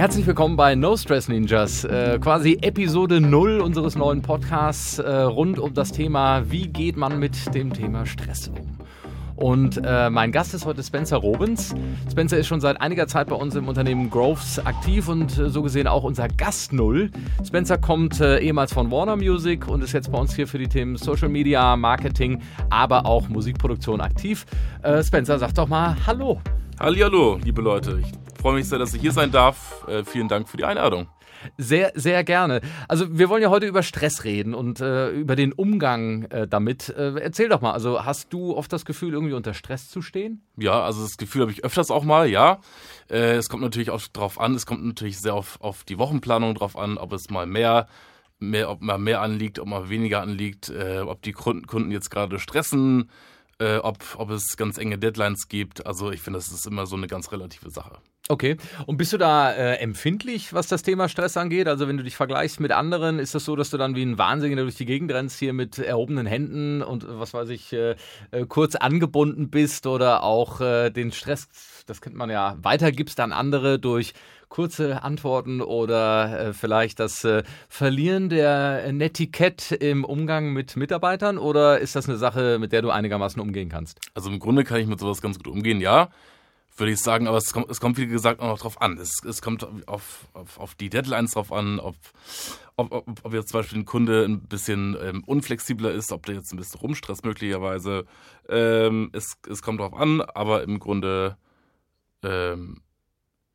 Herzlich willkommen bei No Stress Ninjas, äh, quasi Episode 0 unseres neuen Podcasts äh, rund um das Thema, wie geht man mit dem Thema Stress um. Und äh, mein Gast ist heute Spencer Robins. Spencer ist schon seit einiger Zeit bei uns im Unternehmen Groves aktiv und äh, so gesehen auch unser Gast Null. Spencer kommt äh, ehemals von Warner Music und ist jetzt bei uns hier für die Themen Social Media, Marketing, aber auch Musikproduktion aktiv. Äh, Spencer, sag doch mal Hallo. Hallihallo, liebe Leute. Ich freue mich sehr, dass ich hier sein darf. Äh, vielen Dank für die Einladung. Sehr, sehr gerne. Also wir wollen ja heute über Stress reden und äh, über den Umgang äh, damit. Äh, erzähl doch mal, also hast du oft das Gefühl, irgendwie unter Stress zu stehen? Ja, also das Gefühl habe ich öfters auch mal, ja. Äh, es kommt natürlich auch drauf an, es kommt natürlich sehr auf, auf die Wochenplanung drauf an, ob es mal mehr, mehr, ob mal mehr anliegt, ob mal weniger anliegt, äh, ob die Kunden, Kunden jetzt gerade stressen, äh, ob, ob es ganz enge Deadlines gibt. Also ich finde, das ist immer so eine ganz relative Sache. Okay. Und bist du da äh, empfindlich, was das Thema Stress angeht? Also wenn du dich vergleichst mit anderen, ist das so, dass du dann wie ein Wahnsinniger durch die Gegend rennst hier mit erhobenen Händen und was weiß ich, äh, äh, kurz angebunden bist oder auch äh, den Stress, das kennt man ja, weitergibst an andere durch kurze Antworten oder äh, vielleicht das äh, Verlieren der Netiquette im Umgang mit Mitarbeitern oder ist das eine Sache, mit der du einigermaßen umgehen kannst? Also im Grunde kann ich mit sowas ganz gut umgehen, ja würde ich sagen, aber es kommt, es kommt wie gesagt auch noch drauf an. Es, es kommt auf, auf, auf die Deadlines drauf an, ob, ob, ob, ob jetzt zum Beispiel ein Kunde ein bisschen ähm, unflexibler ist, ob der jetzt ein bisschen rumstresst möglicherweise. Ähm, es, es kommt drauf an, aber im Grunde ähm,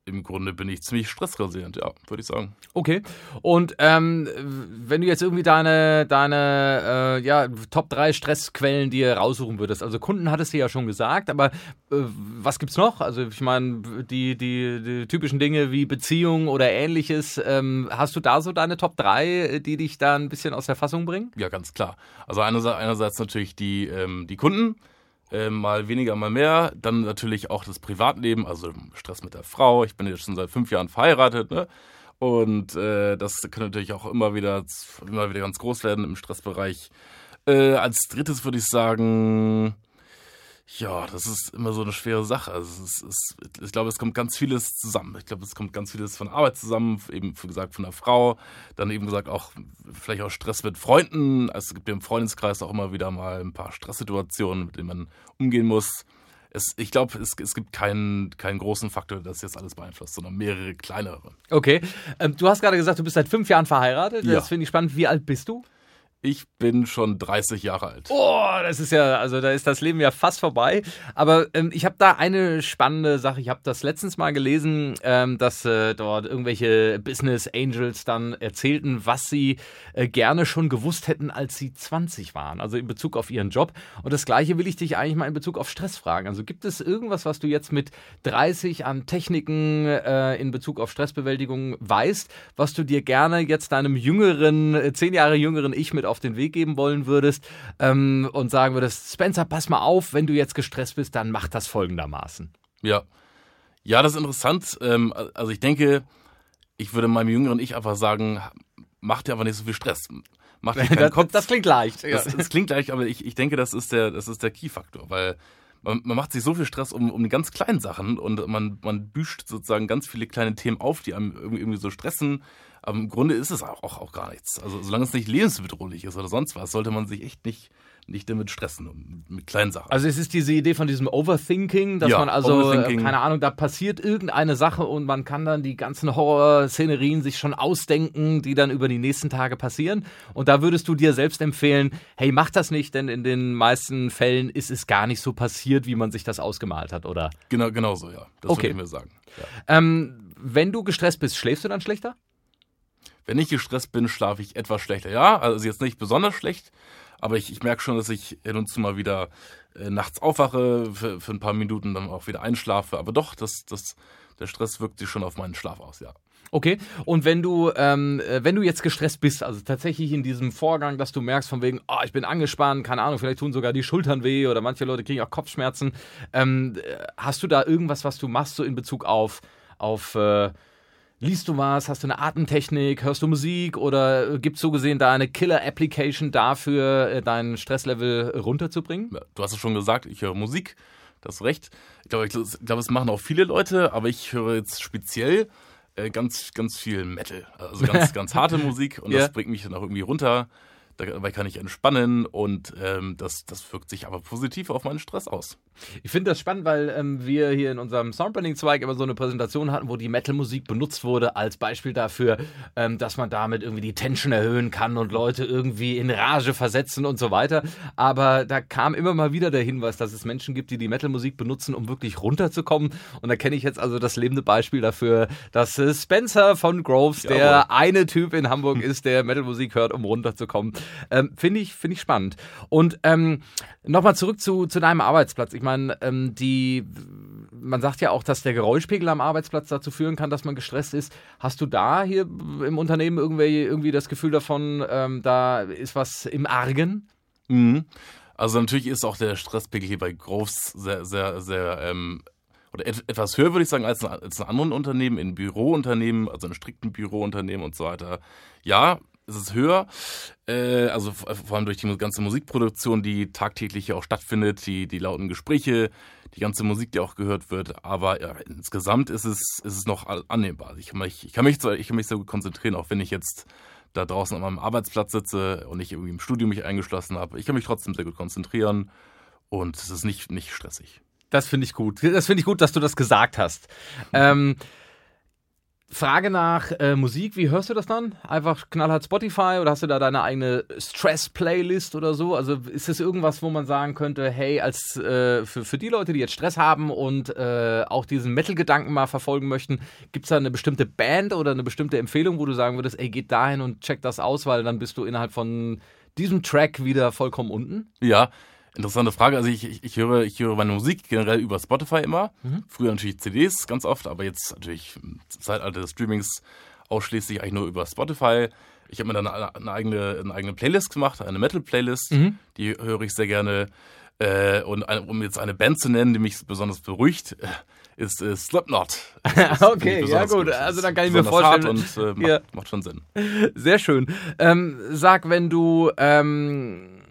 im Grunde bin ich ziemlich stressresistent, ja, würde ich sagen. Okay. Und ähm, wenn du jetzt irgendwie deine, deine äh, ja, Top 3 Stressquellen dir raussuchen würdest, also Kunden hattest du ja schon gesagt, aber äh, was gibt's noch? Also ich meine, die, die, die, typischen Dinge wie Beziehung oder ähnliches, ähm, hast du da so deine Top 3, die dich da ein bisschen aus der Fassung bringen? Ja, ganz klar. Also einerseits, einerseits natürlich die, ähm, die Kunden äh, mal weniger, mal mehr. Dann natürlich auch das Privatleben, also Stress mit der Frau. Ich bin jetzt schon seit fünf Jahren verheiratet, ne? Und äh, das kann natürlich auch immer wieder, immer wieder ganz groß werden im Stressbereich. Äh, als drittes würde ich sagen, ja, das ist immer so eine schwere Sache. Also es ist, ich glaube, es kommt ganz vieles zusammen. Ich glaube, es kommt ganz vieles von Arbeit zusammen, eben wie gesagt von der Frau, dann eben gesagt auch vielleicht auch Stress mit Freunden. Also es gibt ja im Freundeskreis auch immer wieder mal ein paar Stresssituationen, mit denen man umgehen muss. Es, ich glaube, es, es gibt keinen, keinen großen Faktor, der das jetzt alles beeinflusst, sondern mehrere kleinere. Okay. Ähm, du hast gerade gesagt, du bist seit fünf Jahren verheiratet. Das ja. finde ich spannend. Wie alt bist du? Ich bin schon 30 Jahre alt. Oh, das ist ja, also da ist das Leben ja fast vorbei. Aber ähm, ich habe da eine spannende Sache. Ich habe das letztens mal gelesen, ähm, dass äh, dort irgendwelche Business Angels dann erzählten, was sie äh, gerne schon gewusst hätten, als sie 20 waren. Also in Bezug auf ihren Job. Und das Gleiche will ich dich eigentlich mal in Bezug auf Stress fragen. Also gibt es irgendwas, was du jetzt mit 30 an Techniken äh, in Bezug auf Stressbewältigung weißt, was du dir gerne jetzt deinem jüngeren, äh, zehn Jahre jüngeren Ich mit auf auf den Weg geben wollen würdest ähm, und sagen würdest, Spencer, pass mal auf, wenn du jetzt gestresst bist, dann mach das folgendermaßen. Ja. Ja, das ist interessant. Ähm, also ich denke, ich würde meinem jüngeren Ich einfach sagen, mach dir aber nicht so viel Stress. Mach dir keinen das, Kopf. Das klingt leicht. Ja. Das, das, klingt leicht, aber ich, ich denke, das ist der, das ist der Key-Faktor, weil man, man, macht sich so viel Stress um, um die ganz kleinen Sachen und man, man büscht sozusagen ganz viele kleine Themen auf, die einem irgendwie, irgendwie so stressen. Aber im Grunde ist es auch, auch, auch gar nichts. Also solange es nicht lebensbedrohlich ist oder sonst was, sollte man sich echt nicht nicht damit stressen, mit kleinen Sachen. Also es ist diese Idee von diesem Overthinking, dass ja, man also, keine Ahnung, da passiert irgendeine Sache und man kann dann die ganzen Horrorszenerien sich schon ausdenken, die dann über die nächsten Tage passieren. Und da würdest du dir selbst empfehlen, hey, mach das nicht, denn in den meisten Fällen ist es gar nicht so passiert, wie man sich das ausgemalt hat, oder? Genau, genau so, ja. Das okay. würde ich mir sagen. Ja. Ähm, wenn du gestresst bist, schläfst du dann schlechter? Wenn ich gestresst bin, schlafe ich etwas schlechter. Ja, also jetzt nicht besonders schlecht, aber ich, ich merke schon, dass ich hin und zu mal wieder äh, nachts aufwache, für, für ein paar Minuten dann auch wieder einschlafe. Aber doch, das, das, der Stress wirkt sich schon auf meinen Schlaf aus, ja. Okay, und wenn du, ähm, äh, wenn du jetzt gestresst bist, also tatsächlich in diesem Vorgang, dass du merkst von wegen, oh, ich bin angespannt, keine Ahnung, vielleicht tun sogar die Schultern weh oder manche Leute kriegen auch Kopfschmerzen, ähm, äh, hast du da irgendwas, was du machst, so in Bezug auf, auf äh, Liest du was? Hast du eine Atemtechnik? Hörst du Musik? Oder gibt es so gesehen da eine Killer-Application dafür, äh, dein Stresslevel runterzubringen? Ja, du hast es schon gesagt, ich höre Musik. Das ist recht. Ich glaube, ich glaube, es machen auch viele Leute, aber ich höre jetzt speziell äh, ganz, ganz viel Metal. Also ganz, ganz harte Musik und ja. das bringt mich dann auch irgendwie runter. Dabei kann ich entspannen und ähm, das, das wirkt sich aber positiv auf meinen Stress aus. Ich finde das spannend, weil ähm, wir hier in unserem Soundbranding-Zweig immer so eine Präsentation hatten, wo die Metal-Musik benutzt wurde als Beispiel dafür, ähm, dass man damit irgendwie die Tension erhöhen kann und Leute irgendwie in Rage versetzen und so weiter. Aber da kam immer mal wieder der Hinweis, dass es Menschen gibt, die die Metal-Musik benutzen, um wirklich runterzukommen. Und da kenne ich jetzt also das lebende Beispiel dafür, dass Spencer von Groves Jawohl. der eine Typ in Hamburg ist, der Metal-Musik hört, um runterzukommen. Ähm, Finde ich, find ich spannend. Und ähm, nochmal zurück zu, zu deinem Arbeitsplatz. Ich meine, ähm, die, man sagt ja auch, dass der Geräuschpegel am Arbeitsplatz dazu führen kann, dass man gestresst ist. Hast du da hier im Unternehmen irgendwie, irgendwie das Gefühl davon, ähm, da ist was im Argen? Mhm. Also natürlich ist auch der Stresspegel hier bei Groves sehr, sehr, sehr ähm, oder et etwas höher, würde ich sagen, als in, als in anderen Unternehmen, in Bürounternehmen, also in strikten Bürounternehmen und so weiter. Ja, ist es höher. Äh, also vor allem durch die ganze Musikproduktion, die tagtäglich ja auch stattfindet, die, die lauten Gespräche, die ganze Musik, die auch gehört wird. Aber ja, insgesamt ist es, ist es noch annehmbar. Ich kann, mich, ich, kann mich, ich kann mich sehr gut konzentrieren, auch wenn ich jetzt da draußen an meinem Arbeitsplatz sitze und nicht irgendwie im Studio mich eingeschlossen habe. Ich kann mich trotzdem sehr gut konzentrieren und es ist nicht, nicht stressig. Das finde ich gut. Das finde ich gut, dass du das gesagt hast. Ähm, Frage nach äh, Musik, wie hörst du das dann? Einfach knallhart Spotify oder hast du da deine eigene Stress-Playlist oder so? Also ist das irgendwas, wo man sagen könnte, hey, als äh, für, für die Leute, die jetzt Stress haben und äh, auch diesen Metal-Gedanken mal verfolgen möchten, gibt es da eine bestimmte Band oder eine bestimmte Empfehlung, wo du sagen würdest, ey, geht dahin und check das aus, weil dann bist du innerhalb von diesem Track wieder vollkommen unten? Ja, Interessante Frage. Also ich, ich, ich, höre, ich höre meine Musik generell über Spotify immer. Mhm. Früher natürlich CDs ganz oft, aber jetzt natürlich Zeitalter des Streamings ausschließlich eigentlich nur über Spotify. Ich habe mir dann eine, eine, eigene, eine eigene Playlist gemacht, eine Metal-Playlist. Mhm. Die höre ich sehr gerne. Äh, und eine, um jetzt eine Band zu nennen, die mich besonders beruhigt, äh, ist äh, Slipknot. Ist, okay, ja gut. Also dann kann ich mir vorstellen. und äh, macht, ja. macht, schon Sinn. Sehr schön. Ähm, sag, wenn du ähm,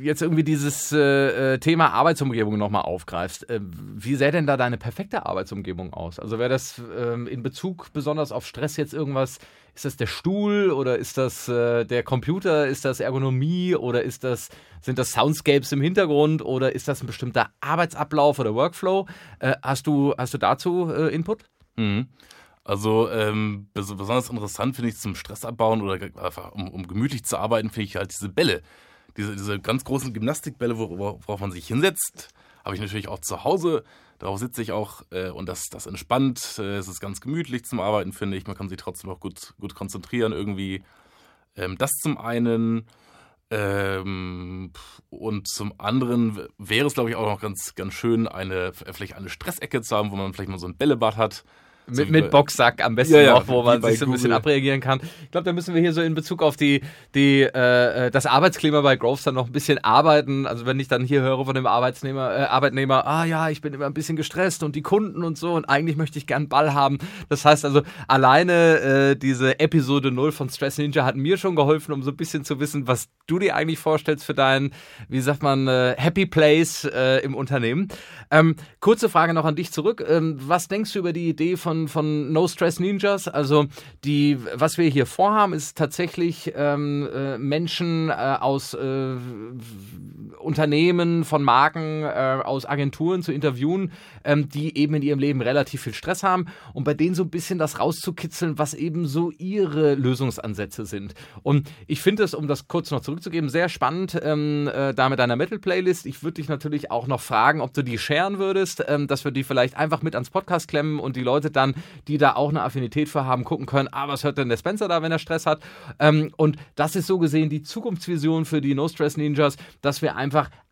jetzt irgendwie dieses äh, äh, Thema Arbeitsumgebung nochmal aufgreifst, äh, wie sähe denn da deine perfekte Arbeitsumgebung aus? Also wäre das ähm, in Bezug besonders auf Stress jetzt irgendwas, ist das der Stuhl oder ist das äh, der Computer, ist das Ergonomie oder ist das, sind das Soundscapes im Hintergrund oder ist das ein bestimmter Arbeitsablauf oder Workflow? Äh, hast, du, hast du dazu äh, Input? Mhm. Also ähm, besonders interessant finde ich zum Stressabbauen oder einfach um, um gemütlich zu arbeiten, finde ich halt diese Bälle diese, diese ganz großen Gymnastikbälle, worauf man sich hinsetzt, habe ich natürlich auch zu Hause. Darauf sitze ich auch äh, und das, das entspannt. Äh, es ist ganz gemütlich zum Arbeiten, finde ich. Man kann sich trotzdem auch gut, gut konzentrieren irgendwie. Ähm, das zum einen. Ähm, und zum anderen wäre es, glaube ich, auch noch ganz, ganz schön, eine, vielleicht eine Stressecke zu haben, wo man vielleicht mal so ein Bällebad hat mit, mit Boxsack am besten ja, ja, auch, wo man sich so ein bisschen abreagieren kann. Ich glaube, da müssen wir hier so in Bezug auf die, die, äh, das Arbeitsklima bei Groves dann noch ein bisschen arbeiten. Also wenn ich dann hier höre von dem Arbeitsnehmer, äh, Arbeitnehmer, ah ja, ich bin immer ein bisschen gestresst und die Kunden und so und eigentlich möchte ich gern Ball haben. Das heißt also, alleine äh, diese Episode 0 von Stress Ninja hat mir schon geholfen, um so ein bisschen zu wissen, was du dir eigentlich vorstellst für deinen, wie sagt man, äh, Happy Place äh, im Unternehmen. Ähm, kurze Frage noch an dich zurück. Ähm, was denkst du über die Idee von von, von No Stress Ninjas. Also die, was wir hier vorhaben, ist tatsächlich ähm, äh, Menschen äh, aus äh, Unternehmen, von Marken, äh, aus Agenturen zu interviewen, ähm, die eben in ihrem Leben relativ viel Stress haben und bei denen so ein bisschen das rauszukitzeln, was eben so ihre Lösungsansätze sind. Und ich finde es, um das kurz noch zurückzugeben, sehr spannend, ähm, äh, da mit deiner Metal-Playlist. Ich würde dich natürlich auch noch fragen, ob du die sharen würdest, ähm, dass wir die vielleicht einfach mit ans Podcast klemmen und die Leute dann die da auch eine Affinität für haben, gucken können, ah, was hört denn der Spencer da, wenn er Stress hat? Ähm, und das ist so gesehen die Zukunftsvision für die No Stress Ninjas, dass wir einfach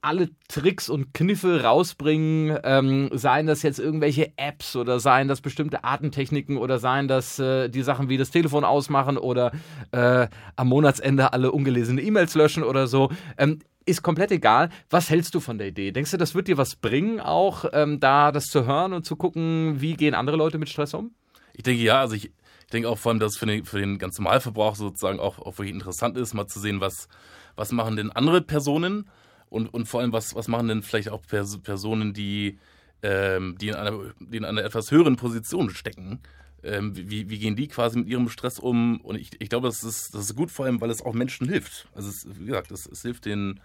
alle Tricks und Kniffe rausbringen, ähm, seien das jetzt irgendwelche Apps oder seien das bestimmte Atemtechniken oder seien das äh, die Sachen wie das Telefon ausmachen oder äh, am Monatsende alle ungelesene E-Mails löschen oder so. Ähm, ist komplett egal. Was hältst du von der Idee? Denkst du, das wird dir was bringen, auch ähm, da das zu hören und zu gucken, wie gehen andere Leute mit Stress um? Ich denke ja, also ich, ich denke auch vor allem, dass es für den, für den ganz Normalverbrauch sozusagen auch, auch wirklich interessant ist, mal zu sehen, was, was machen denn andere Personen und, und vor allem, was, was machen denn vielleicht auch Pers Personen, die, ähm, die, in einer, die in einer etwas höheren Position stecken ähm, wie, wie gehen die quasi mit ihrem Stress um? Und ich, ich glaube, das ist, das ist gut, vor allem, weil es auch Menschen hilft. Also, es, wie gesagt, es, es hilft den,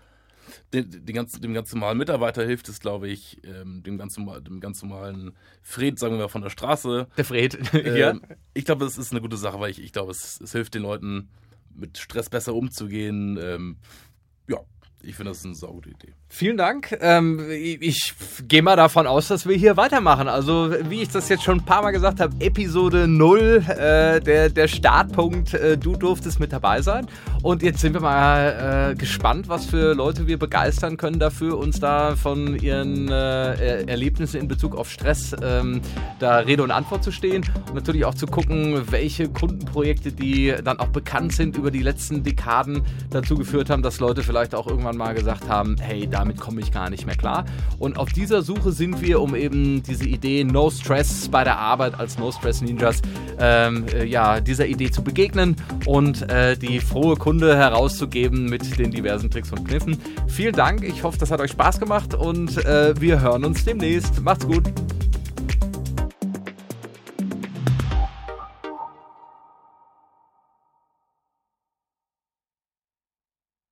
den, den ganzen, dem ganz normalen Mitarbeiter hilft es, glaube ich, ähm, dem, ganz dem ganz normalen Fred, sagen wir von der Straße. Der Fred, Ähm, ja. Ich glaube, es ist eine gute Sache, weil ich, ich glaube, es, es hilft den Leuten, mit Stress besser umzugehen. Ähm, ja, ich finde, das ist eine saugute Idee. Vielen Dank. Ähm, ich gehe mal davon aus, dass wir hier weitermachen. Also, wie ich das jetzt schon ein paar Mal gesagt habe, Episode 0, äh, der, der Startpunkt, äh, du durftest mit dabei sein. Und jetzt sind wir mal äh, gespannt, was für Leute wir begeistern können dafür, uns da von ihren äh, Er- Erlebnissen in Bezug auf Stress ähm, da Rede und Antwort zu stehen. Und natürlich auch zu gucken, welche Kundenprojekte, die dann auch bekannt sind über die letzten Dekaden, dazu geführt haben, dass Leute vielleicht auch irgendwann mal gesagt haben, hey, damit komme ich gar nicht mehr klar. Und auf dieser Suche sind wir, um eben diese Idee No Stress bei der Arbeit als No Stress Ninjas, ähm, äh, ja, dieser Idee zu begegnen und äh, die frohe Kunde herauszugeben mit den diversen Tricks und Kniffen. Vielen Dank, ich hoffe, das hat euch Spaß gemacht und äh, wir hören uns demnächst. Macht's gut.